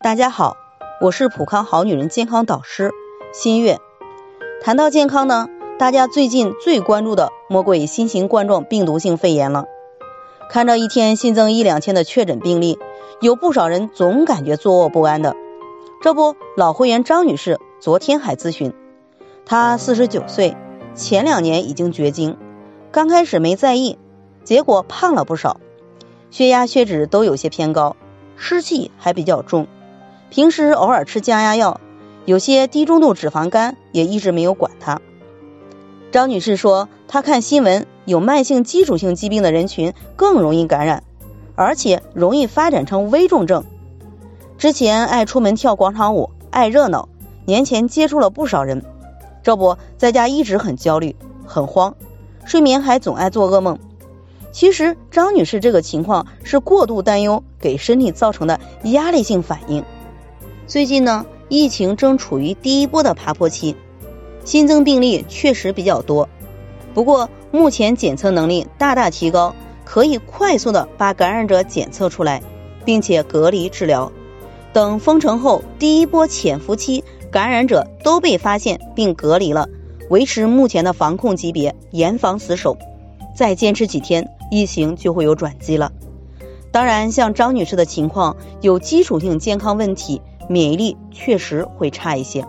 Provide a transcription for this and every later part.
大家好，我是普康好女人健康导师新月。谈到健康呢，大家最近最关注的莫过于新型冠状病毒性肺炎了。看着一天新增一两千的确诊病例，有不少人总感觉坐卧不安的。这不，老会员张女士昨天还咨询，她四十九岁，前两年已经绝经，刚开始没在意，结果胖了不少，血压、血脂都有些偏高，湿气还比较重。平时偶尔吃降压药，有些低中度脂肪肝也一直没有管它。张女士说，她看新闻，有慢性基础性疾病的人群更容易感染，而且容易发展成危重症。之前爱出门跳广场舞，爱热闹，年前接触了不少人，这不在家一直很焦虑、很慌，睡眠还总爱做噩梦。其实张女士这个情况是过度担忧给身体造成的压力性反应。最近呢，疫情正处于第一波的爬坡期，新增病例确实比较多。不过目前检测能力大大提高，可以快速的把感染者检测出来，并且隔离治疗。等封城后第一波潜伏期感染者都被发现并隔离了，维持目前的防控级别，严防死守。再坚持几天，疫情就会有转机了。当然，像张女士的情况，有基础性健康问题。免疫力确实会差一些，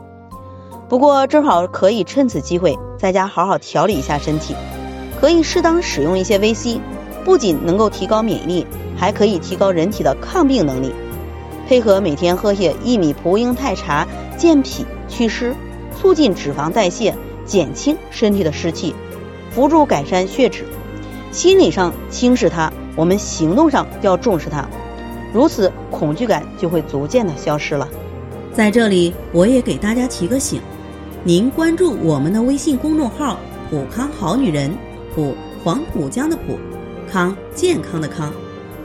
不过正好可以趁此机会在家好好调理一下身体，可以适当使用一些维 C，不仅能够提高免疫力，还可以提高人体的抗病能力。配合每天喝些薏米蒲公英肽茶，健脾祛湿，促进脂肪代谢，减轻身体的湿气，辅助改善血脂。心理上轻视它，我们行动上要重视它。如此，恐惧感就会逐渐的消失了。在这里，我也给大家提个醒：您关注我们的微信公众号“普康好女人”，普黄浦江的浦，康健康的康，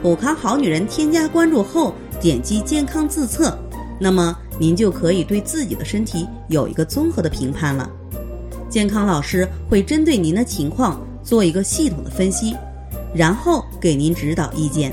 普康好女人。添加关注后，点击健康自测，那么您就可以对自己的身体有一个综合的评判了。健康老师会针对您的情况做一个系统的分析，然后给您指导意见。